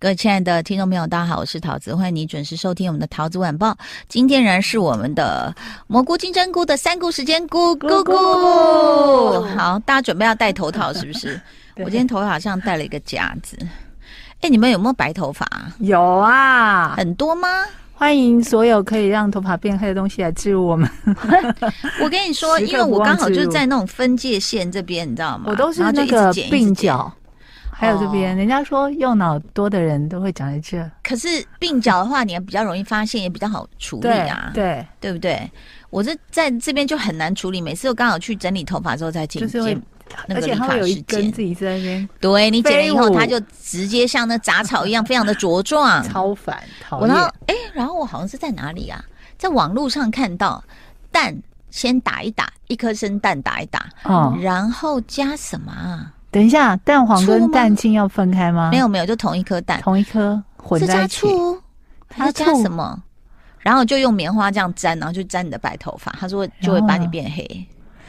各位亲爱的听众朋友，大家好，我是桃子，欢迎你准时收听我们的桃子晚报。今天仍然是我们的蘑菇金针菇的三菇时间，菇菇菇。好，大家准备要戴头套是不是？我今天头发上戴了一个夹子。哎，你们有没有白头发？有啊，很多吗？欢迎所有可以让头发变黑的东西来置入我们。我跟你说，因为我刚好就是在那种分界线这边，你知道吗？我都是那个鬓角。还有这边，人家说右脑多的人都会长在这。可是鬓角的话，你也比较容易发现，也比较好处理啊。对对，对不对？我这在这边就很难处理，每次都刚好去整理头发之后再剪，就是会那个而且它有一根自己在那边。对，你剪了以后，它就直接像那杂草一样，非常的茁壮，超烦。我然后哎，然后我好像是在哪里啊？在网络上看到蛋先打一打，一颗生蛋打一打，哦，然后加什么啊？等一下，蛋黄跟蛋清要分开吗？没有没有，就同一颗蛋，同一颗混在一起。是加醋？它加什么？然后就用棉花这样粘，然后就粘你的白头发。他说就会把你变黑。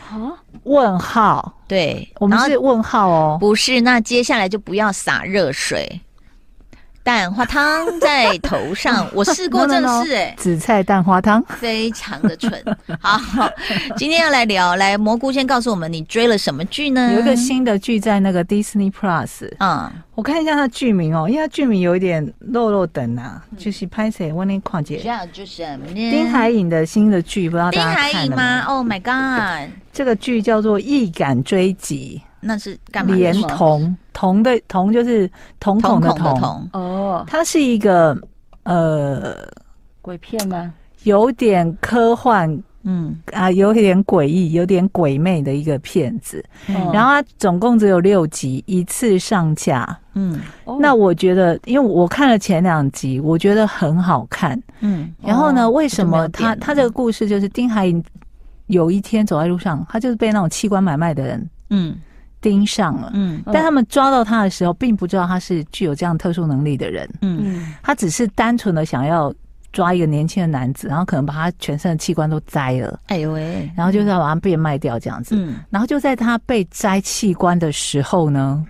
啊？问号？对，我们是问号哦。不是，那接下来就不要洒热水。蛋花汤在头上，我试过，真的是哎，紫菜蛋花汤非常的蠢。好，今天要来聊，来蘑菇先告诉我们，你追了什么剧呢？有一个新的剧在那个 Disney Plus，嗯，我看一下它剧名哦，因为它剧名有一点漏漏等啊，就是拍谁？我那况姐，就是丁海颖的新的剧，不知道大家看了吗？丁海寅吗？Oh my god！这个剧叫做《易感追击》。那是干嘛？连瞳瞳的瞳就是瞳孔的瞳哦，它是一个呃鬼片吗？有点科幻，嗯啊，有点诡异，有点鬼魅的一个片子。嗯、然后它总共只有六集，一次上架。嗯，那我觉得，因为我看了前两集，我觉得很好看。嗯，然后呢，为什么他他这个故事就是丁海寅有一天走在路上，他就是被那种器官买卖的人，嗯。盯上了，嗯，但他们抓到他的时候，并不知道他是具有这样特殊能力的人，嗯，他只是单纯的想要抓一个年轻的男子，然后可能把他全身的器官都摘了，哎呦喂，然后就是要把他变卖掉这样子，嗯，然后就在他被摘器官的时候呢，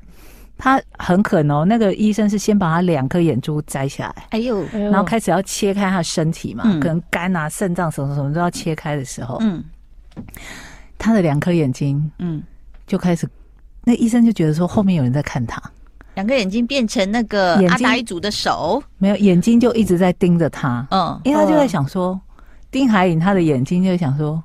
他很可能那个医生是先把他两颗眼珠摘下来，哎呦，然后开始要切开他的身体嘛，可能肝啊、肾脏什么什么都要切开的时候，嗯，他的两颗眼睛，嗯，就开始。那医生就觉得说后面有人在看他，两个眼睛变成那个阿达一族的手，没有眼睛就一直在盯着他。嗯，因为他就在想说，嗯、丁海颖他的眼睛就在想说，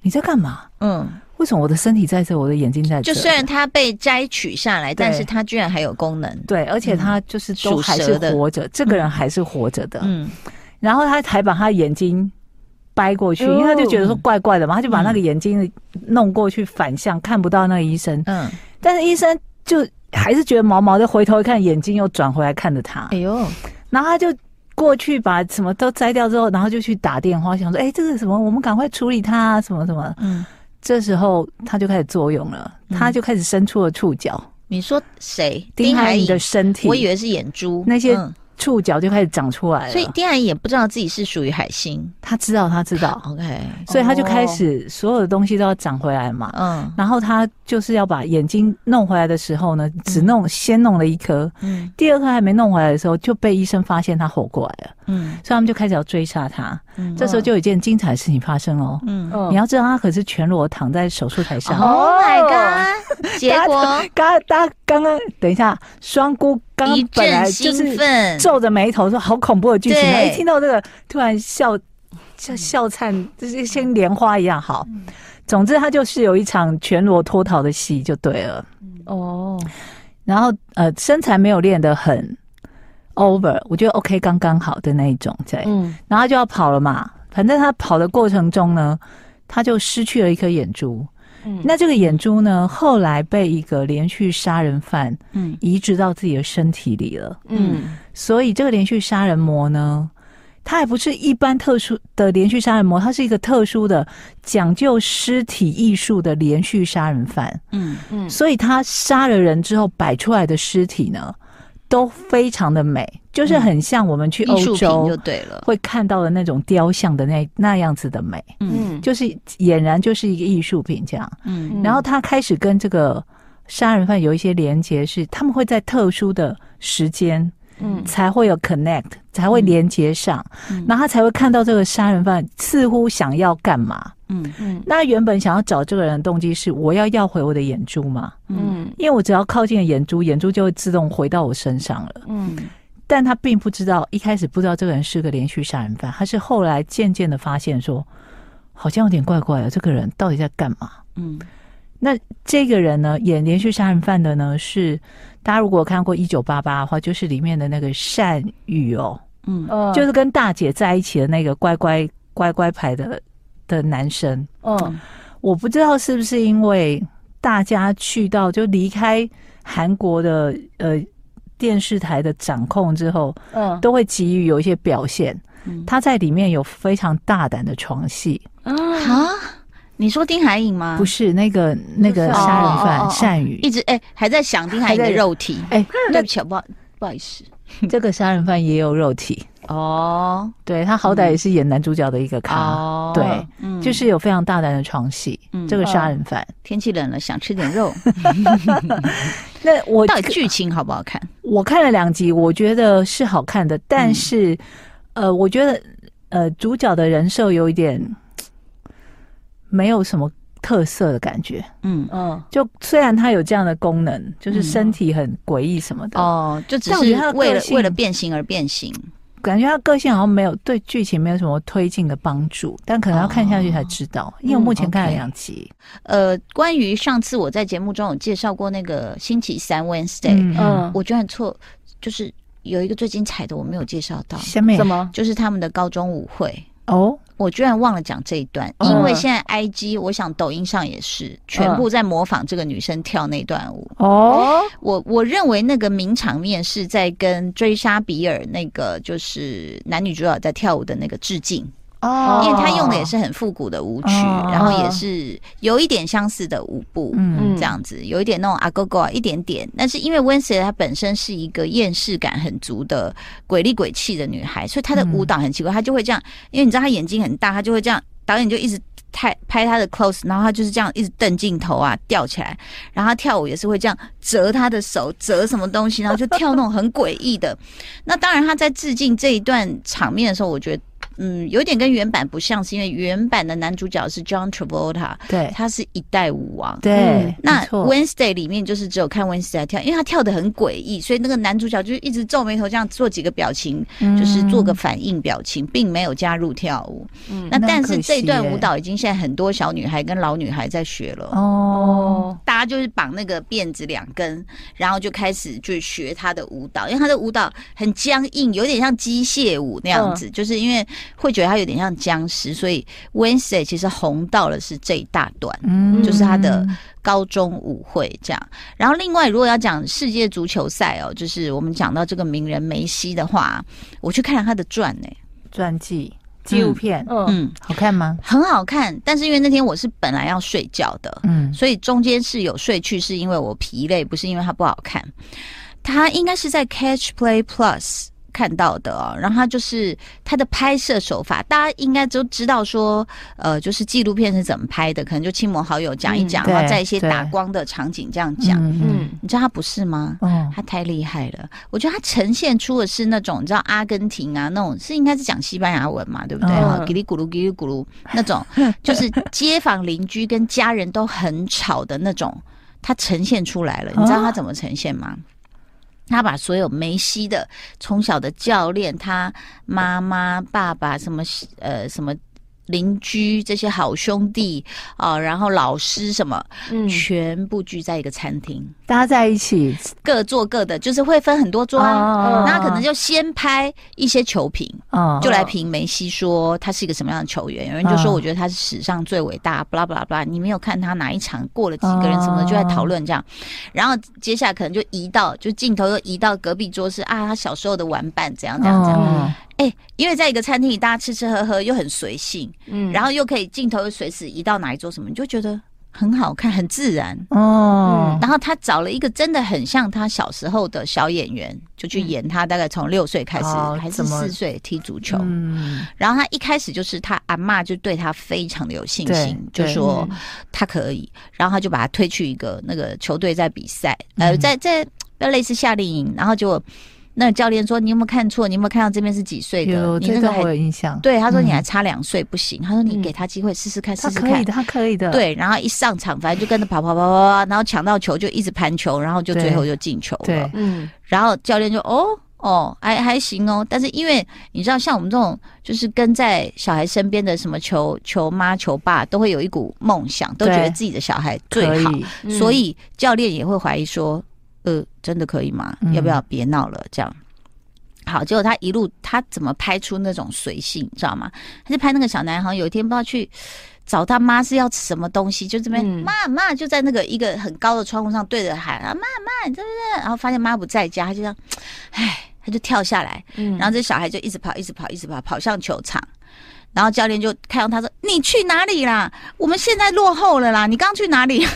你在干嘛？嗯，为什么我的身体在这，我的眼睛在这？就虽然他被摘取下来，但是他居然还有功能。对，而且他就是都还是活着，这个人还是活着的。嗯，然后他还把他眼睛掰过去，因为他就觉得说怪怪的嘛，他就把那个眼睛弄过去反向，看不到那个医生。嗯。但是医生就还是觉得毛毛的，回头一看，眼睛又转回来看着他。哎呦，然后他就过去把什么都摘掉之后，然后就去打电话，想说：“哎，这个什么，我们赶快处理它啊，什么什么。”嗯，这时候他就开始作用了，他就开始伸出了触角。你说谁？丁海寅的身体？我以为是眼珠那些。触角就开始长出来了，所以丁然也不知道自己是属于海星，他知道，他知道，OK，所以他就开始所有的东西都要长回来嘛，嗯，然后他就是要把眼睛弄回来的时候呢，只弄先弄了一颗，嗯，第二颗还没弄回来的时候就被医生发现他活过来了，嗯，所以他们就开始要追杀他，嗯，这时候就有一件精彩的事情发生哦，嗯，你要知道他可是全裸躺在手术台上，Oh my god，结果？刚大家刚刚等一下双菇。刚刚本来就是皱着眉头说好恐怖的剧情，一听到这个突然笑笑笑灿，就是像莲花一样好。总之，他就是有一场全裸脱逃的戏就对了。哦，然后呃，身材没有练得很 over，我觉得 OK 刚刚好的那一种。对，嗯，然后就要跑了嘛。反正他跑的过程中呢，他就失去了一颗眼珠。嗯，那这个眼珠呢，后来被一个连续杀人犯嗯移植到自己的身体里了。嗯，所以这个连续杀人魔呢，他还不是一般特殊的连续杀人魔，他是一个特殊的讲究尸体艺术的连续杀人犯。嗯嗯，所以他杀了人之后摆出来的尸体呢，都非常的美。就是很像我们去欧洲就对了，会看到的那种雕像的那那样子的美，嗯，就是俨然就是一个艺术品这样，嗯，然后他开始跟这个杀人犯有一些连接，是他们会在特殊的时间嗯，才会有 connect，才会连接上，嗯，然后他才会看到这个杀人犯似乎想要干嘛。嗯。嗯，那原本想要找这个人的动机是我要要回我的眼珠嘛？嗯，因为我只要靠近了眼珠，眼珠就会自动回到我身上了。嗯，但他并不知道，一开始不知道这个人是个连续杀人犯，他是后来渐渐的发现说，好像有点怪怪的，这个人到底在干嘛？嗯，那这个人呢，演连续杀人犯的呢，是大家如果看过《一九八八》的话，就是里面的那个善宇哦，嗯，就是跟大姐在一起的那个乖乖乖乖牌的。的男生，嗯，我不知道是不是因为大家去到就离开韩国的呃电视台的掌控之后，嗯，都会急于有一些表现。嗯，他在里面有非常大胆的床戏啊！你说丁海颖吗？不是那个那个杀人犯善宇，一直哎还在想丁海颖的肉体。哎，对不起，不好不好意思，这个杀人犯也有肉体。哦，对，他好歹也是演男主角的一个咖，哦、对，嗯、就是有非常大胆的床戏。嗯、这个杀人犯，天气冷了，想吃点肉。那我到底剧情好不好看？我看了两集，我觉得是好看的，但是，嗯、呃，我觉得呃，主角的人设有一点没有什么特色的感觉。嗯嗯，就虽然他有这样的功能，就是身体很诡异什么的。哦，就只是为了为了变形而变形。感觉他个性好像没有对剧情没有什么推进的帮助，但可能要看下去才知道。哦、因为我目前看了两集。嗯 okay、呃，关于上次我在节目中有介绍过那个星期三 Wednesday，嗯，我觉得很错，就是有一个最精彩的我没有介绍到。什么？就是他们的高中舞会哦。我居然忘了讲这一段，因为现在 IG，我想抖音上也是全部在模仿这个女生跳那段舞。哦，我我认为那个名场面是在跟追杀比尔那个就是男女主角在跳舞的那个致敬。哦，因为他用的也是很复古的舞曲，哦、然后也是有一点相似的舞步，嗯，这样子有一点那种阿哥哥一点点。但是因为 Wednesday 她本身是一个厌世感很足的鬼里鬼气的女孩，所以她的舞蹈很奇怪，她就会这样。因为你知道她眼睛很大，她就会这样。导演就一直拍拍她的 close，然后她就是这样一直瞪镜头啊，吊起来。然后她跳舞也是会这样折她的手，折什么东西，然后就跳那种很诡异的。那当然，她在致敬这一段场面的时候，我觉得。嗯，有点跟原版不像，是因为原版的男主角是 John Travolta，对，他是一代舞王。对，嗯、那 Wednesday 里面就是只有看 Wednesday 跳，因为他跳的很诡异，所以那个男主角就一直皱眉头，这样做几个表情，嗯、就是做个反应表情，并没有加入跳舞。嗯，那但是这段舞蹈已经现在很多小女孩跟老女孩在学了。哦，大家就是绑那个辫子两根，然后就开始就学他的舞蹈，因为他的舞蹈很僵硬，有点像机械舞那样子，嗯、就是因为。会觉得他有点像僵尸，所以 Wednesday 其实红到了是这一大段，嗯，就是他的高中舞会这样。然后另外，如果要讲世界足球赛哦，就是我们讲到这个名人梅西的话，我去看了他的传呢，传记纪录片，嗯，嗯，好看吗？很好看，但是因为那天我是本来要睡觉的，嗯，所以中间是有睡去，是因为我疲累，不是因为它不好看。它应该是在 Catch Play Plus。看到的哦，然后他就是他的拍摄手法，大家应该都知道说，呃，就是纪录片是怎么拍的，可能就亲朋好友讲一讲，嗯、然后在一些打光的场景这样讲。嗯，嗯你知道他不是吗？嗯，他太厉害了。我觉得他呈现出的是那种，你知道阿根廷啊，那种是应该是讲西班牙文嘛，对不对？叽里咕噜，叽里咕噜那种，就是街坊邻居跟家人都很吵的那种，他呈现出来了。你知道他怎么呈现吗？他把所有梅西的从小的教练，他妈妈、爸爸什么呃什么。邻居这些好兄弟啊，然后老师什么，嗯，全部聚在一个餐厅，大家在一起，各坐各的，就是会分很多桌啊。那可能就先拍一些球评，就来评梅西，说他是一个什么样的球员。有人就说，我觉得他是史上最伟大，巴拉巴拉巴拉。你没有看他哪一场过了几个人什么的，就在讨论这样。然后接下来可能就移到，就镜头又移到隔壁桌是啊，他小时候的玩伴怎样怎样怎样。哎、欸，因为在一个餐厅里，大家吃吃喝喝又很随性，嗯，然后又可以镜头又随时移到哪一桌什么，你就觉得很好看，很自然。哦、嗯。然后他找了一个真的很像他小时候的小演员，就去演他，大概从六岁开始、嗯、还是四岁踢足球。嗯，然后他一开始就是他阿妈就对他非常的有信心，就说他可以，然后他就把他推去一个那个球队在比赛，呃，在在要类似夏令营，然后就。那教练说：“你有没有看错？你有没有看到这边是几岁的？有你那个还我有印象。对，他说你还差两岁不行。嗯、他说你给他机会试试看，试试看。他可以的，他可以的。对，然后一上场，反正就跟着跑跑跑跑跑，然后抢到球就一直盘球，然后就最后就进球了。嗯。然后教练就哦哦，还还行哦。但是因为你知道，像我们这种就是跟在小孩身边的什么球球妈球爸，都会有一股梦想，都觉得自己的小孩最好，嗯、所以教练也会怀疑说。呃，真的可以吗？要不要别闹了？这样、嗯、好，结果他一路他怎么拍出那种随性，你知道吗？他就拍那个小男孩，有一天不知道去找他妈是要吃什么东西，就这边妈妈就在那个一个很高的窗户上对着喊啊妈妈，对不对？然后发现妈不在家，他就这样，哎，他就跳下来，嗯、然后这小孩就一直跑，一直跑，一直跑，跑向球场，然后教练就看到他说：“你去哪里啦？我们现在落后了啦！你刚去哪里？”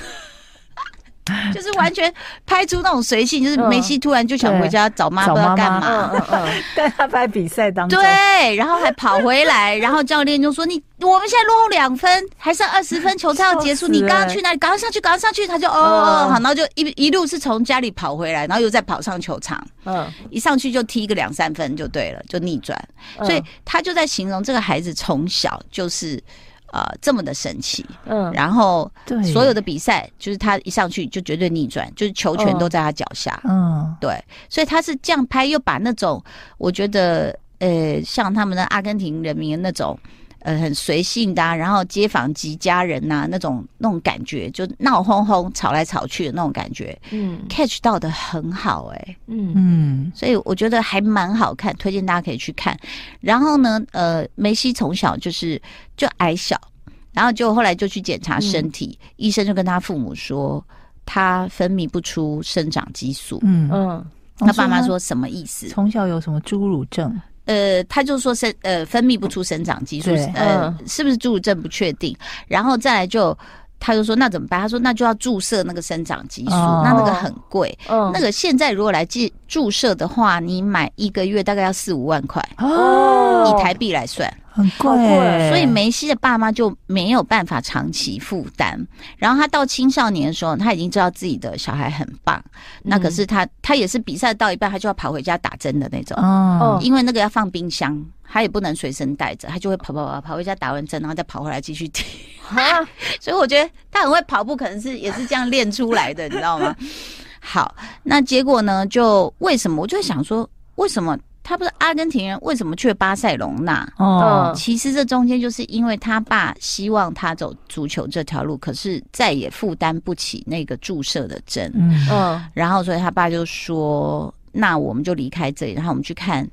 就是完全拍出那种随性，就是梅西突然就想回家找妈，不知道干嘛。嗯嗯，在他拍比赛当中，对，然后还跑回来，然后教练就说：“你我们现在落后两分，还剩二十分，球赛要结束，你刚刚去哪里？赶快上去，赶快上去！”他就哦哦好，然后就一一路是从家里跑回来，然后又再跑上球场。嗯，一上去就踢个两三分就对了，就逆转。所以他就在形容这个孩子从小就是。呃，这么的神奇，嗯，然后对。所有的比赛，就是他一上去就绝对逆转，就是球权都在他脚下，嗯，对，所以他是这样拍，又把那种我觉得，呃，像他们的阿根廷人民的那种，呃，很随性的、啊，然后街坊及家人呐、啊，那种那种感觉，就闹哄哄、吵来吵去的那种感觉，嗯，catch 到的很好、欸，哎，嗯嗯，所以我觉得还蛮好看，推荐大家可以去看。然后呢，呃，梅西从小就是。就矮小，然后就后来就去检查身体，嗯、医生就跟他父母说，他分泌不出生长激素。嗯嗯，他爸妈说什么意思？从小有什么侏儒症？呃，他就说生呃分泌不出生长激素，呃，嗯、是不是侏儒症不确定。然后再来就。他就说：“那怎么办？”他说：“那就要注射那个生长激素，哦、那那个很贵。嗯、那个现在如果来注注射的话，你买一个月大概要四五万块哦，以台币来算，很贵。所以梅西的爸妈就没有办法长期负担。然后他到青少年的时候，他已经知道自己的小孩很棒。嗯、那可是他他也是比赛到一半，他就要跑回家打针的那种哦，因为那个要放冰箱。”他也不能随身带着，他就会跑跑跑跑回家打完针，然后再跑回来继续踢。啊、所以我觉得他很会跑步，可能是也是这样练出来的，你知道吗？好，那结果呢？就为什么？我就想说，为什么他不是阿根廷人，为什么去巴塞隆纳？哦，其实这中间就是因为他爸希望他走足球这条路，可是再也负担不起那个注射的针。嗯，然后所以他爸就说：“那我们就离开这里，然后我们去看。”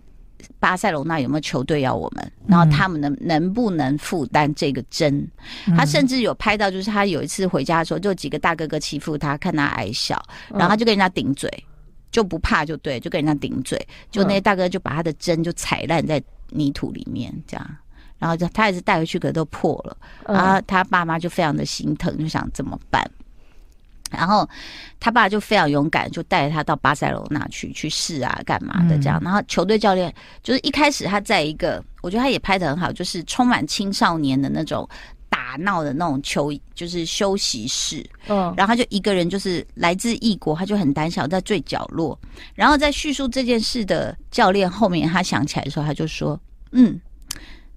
巴塞隆那有没有球队要我们？然后他们能能不能负担这个针？嗯、他甚至有拍到，就是他有一次回家的时候，就几个大哥哥欺负他，看他矮小，然后他就跟人家顶嘴，就不怕就对，就跟人家顶嘴，就那些大哥就把他的针就踩烂在泥土里面，这样，然后就他也是带回去，可是都破了，然后他爸妈就非常的心疼，就想怎么办？然后他爸就非常勇敢，就带着他到巴塞罗那去去试啊，干嘛的这样。然后球队教练就是一开始他在一个，我觉得他也拍的很好，就是充满青少年的那种打闹的那种球，就是休息室。嗯，然后他就一个人，就是来自异国，他就很胆小，在最角落。然后在叙述这件事的教练后面，他想起来的时候，他就说：“嗯，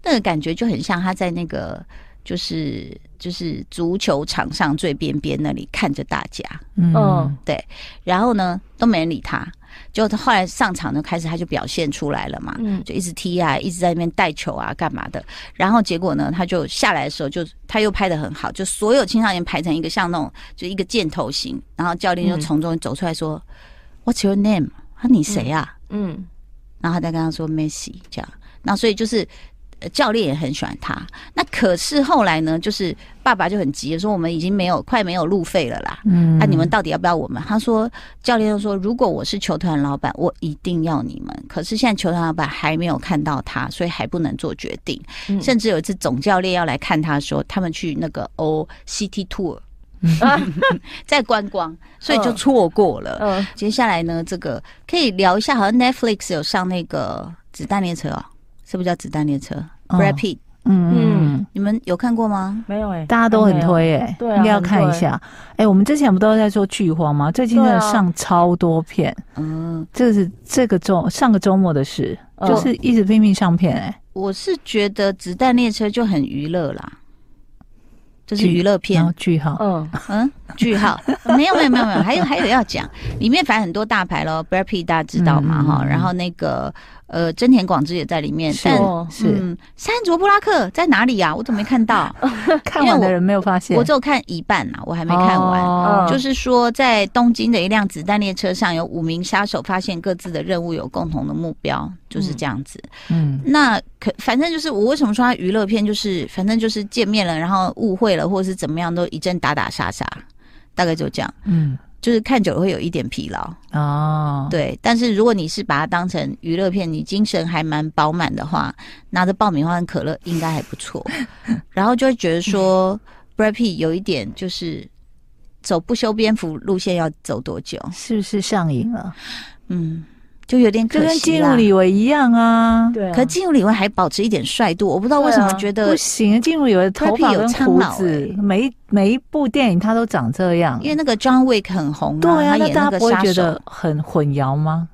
那个感觉就很像他在那个。”就是就是足球场上最边边那里看着大家，嗯，对，然后呢都没人理他，就他后来上场呢开始他就表现出来了嘛，嗯，就一直踢啊，一直在那边带球啊，干嘛的，然后结果呢他就下来的时候就他又拍的很好，就所有青少年排成一个像那种就一个箭头形，然后教练就从中走出来说、嗯、What's your name？他说你谁啊？嗯，然后他再跟他说 Messi 这样，那所以就是。教练也很喜欢他，那可是后来呢？就是爸爸就很急，说我们已经没有快没有路费了啦。嗯，那、啊、你们到底要不要我们？他说教练就说，如果我是球团老板，我一定要你们。可是现在球团老板还没有看到他，所以还不能做决定。嗯、甚至有一次总教练要来看他说，他们去那个 O City Tour，在观光，所以就错过了。接下来呢，这个可以聊一下，好像 Netflix 有上那个子弹列车哦。是不是叫子弹列车？Brad Pitt 嗯嗯，你们有看过吗？没有哎，大家都很推哎，对，应该要看一下。哎，我们之前不都在说剧荒吗？最近真的上超多片，嗯，这是这个周上个周末的事，就是一直拼命上片哎。我是觉得《子弹列车》就很娱乐啦。就是娱乐片，句号，嗯。嗯，句号，没有没有没有没有，还有还有要讲，里面反正很多大牌咯，Brad Pitt 大家知道嘛哈，然后那个呃真田广之也在里面，但是山卓布拉克在哪里呀？我怎么没看到？看完的人没有发现，我只有看一半呐，我还没看完。就是说，在东京的一辆子弹列车上，有五名杀手发现各自的任务有共同的目标，就是这样子。嗯，那可反正就是我为什么说它娱乐片，就是反正就是见面了，然后误会了，或者是怎么样，都一阵打打杀杀，大概就这样。嗯。就是看久了会有一点疲劳哦，对。但是如果你是把它当成娱乐片，你精神还蛮饱满的话，拿着爆米花和可乐应该还不错。然后就会觉得说，Brad Pitt 有一点就是走不修边幅路线要走多久？是不是上瘾了？嗯。就有点可惜，跟基努李维一样啊。对，可基努李维还保持一点帅度，我不知道为什么觉得不行。基努李维的头发跟胡子，每一每一部电影他都长这样。因为那个 John Wick 很红，对啊，他演那个杀手，那大家不会觉得很混淆吗？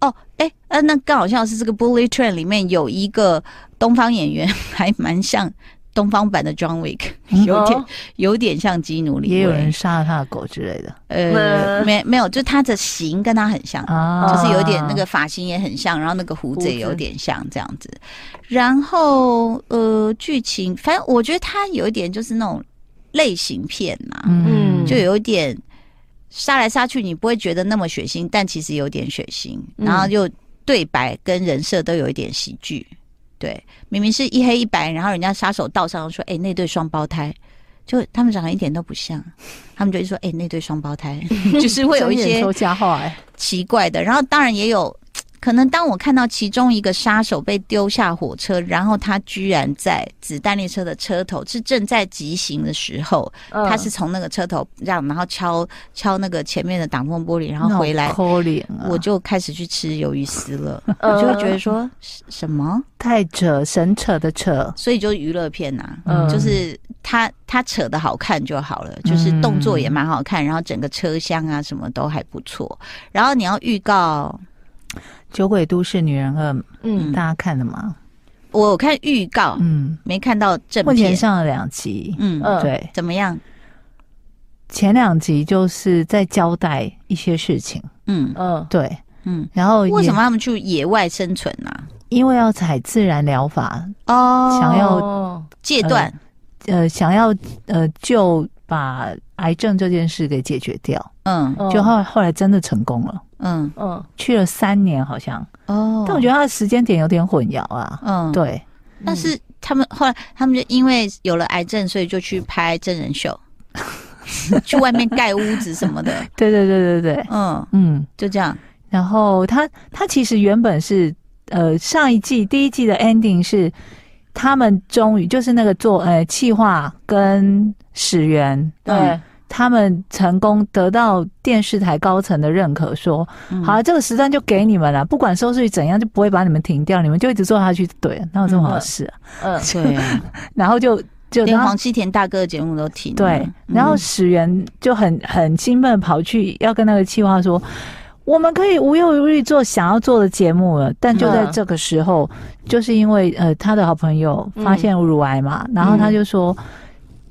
哦，哎，呃，那刚好像是这个 Bullet Train 里面有一个东方演员，还蛮像。东方版的 John Wick 有点有点像基努里维，也有人杀了他的狗之类的。呃，没没有，就他的型跟他很像，就是有点那个发型也很像，然后那个胡子也有点像这样子。然后呃，剧情反正我觉得他有一点就是那种类型片嘛，嗯，就有一点杀来杀去，你不会觉得那么血腥，但其实有点血腥，然后又对白跟人设都有一点喜剧。对，明明是一黑一白，然后人家杀手道上说：“哎，那对双胞胎，就他们长得一点都不像。”他们就说：“哎，那对双胞胎，就是会有一些说瞎话，哎，奇怪的。”然后当然也有。可能当我看到其中一个杀手被丢下火车，然后他居然在子弹列车的车头是正在急行的时候，嗯、他是从那个车头让，然后敲敲那个前面的挡风玻璃，然后回来，啊、我就开始去吃鱿鱼丝了，嗯、我就会觉得说什么？太扯，神扯的扯，所以就娱乐片呐、啊，嗯、就是他他扯的好看就好了，就是动作也蛮好看，然后整个车厢啊什么都还不错，然后你要预告。酒鬼都市女人二，嗯，大家看了吗？我看预告，嗯，没看到正片。目前上了两集，嗯，对，怎么样？前两集就是在交代一些事情，嗯。嗯，对，嗯，然后为什么他们去野外生存呢？因为要采自然疗法哦，想要戒断，呃，想要呃就把癌症这件事给解决掉，嗯，就后后来真的成功了。嗯嗯，去了三年好像哦，但我觉得他的时间点有点混淆啊。嗯，对。但是他们后来，他们就因为有了癌症，所以就去拍真人秀，去外面盖屋子什么的。对对对对对，嗯嗯，就这样。然后他他其实原本是呃上一季第一季的 ending 是他们终于就是那个做呃气化跟始源对。他们成功得到电视台高层的认可，说：“嗯、好了，这个时段就给你们了，不管收视率怎样，就不会把你们停掉，你们就一直做下去。”对，哪有这么好事啊？嗯，对啊。然后就就连黄西田大哥的节目都停。对，然后史源就很很兴奋跑去要跟那个企划说：“嗯、我们可以无忧无虑做想要做的节目了。”但就在这个时候，嗯、就是因为呃他的好朋友发现乳癌嘛，嗯、然后他就说。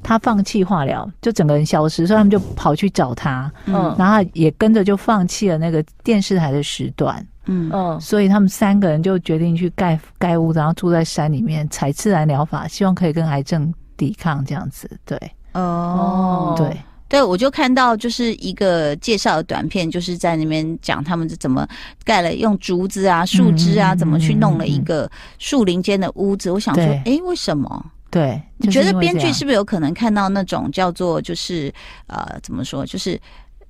他放弃化疗，就整个人消失，所以他们就跑去找他，嗯，然后也跟着就放弃了那个电视台的时段，嗯。嗯，所以他们三个人就决定去盖盖屋，然后住在山里面采自然疗法，希望可以跟癌症抵抗这样子，对，哦，对。对，我就看到就是一个介绍的短片，就是在那边讲他们是怎么盖了，用竹子啊、树枝啊，怎么去弄了一个树林间的屋子。我想说，哎，为什么？对，你觉得编剧是不是有可能看到那种叫做就是呃怎么说，就是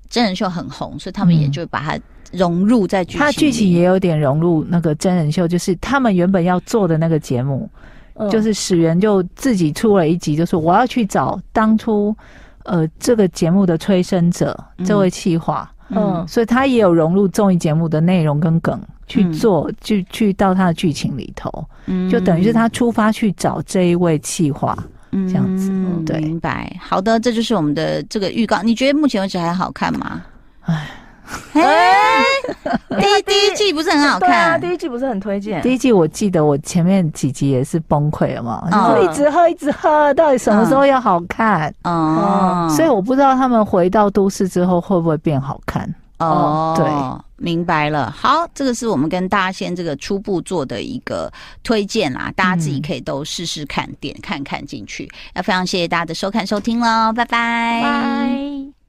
真人秀很红，所以他们也就把它融入在剧情。它剧情也有点融入那个真人秀，就是他们原本要做的那个节目，嗯、就是始源就自己出了一集，就是我要去找当初呃这个节目的催生者这位企划，嗯，嗯。所以他也有融入综艺节目的内容跟梗。去做，嗯、就去到他的剧情里头，嗯，就等于是他出发去找这一位企划，嗯，这样子，嗯、对，明白。好的，这就是我们的这个预告。你觉得目前为止还好看吗？唉。哎，第一第一季不是很好看，第一季不是很推荐。第一季我记得我前面几集也是崩溃了嘛，然后一直喝一直喝，到底什么时候要好看？哦，所以我不知道他们回到都市之后会不会变好看。哦，对，明白了。好，这个是我们跟大家先这个初步做的一个推荐啦，大家自己可以都试试看，点看看进去。要非常谢谢大家的收看收听喽，拜拜。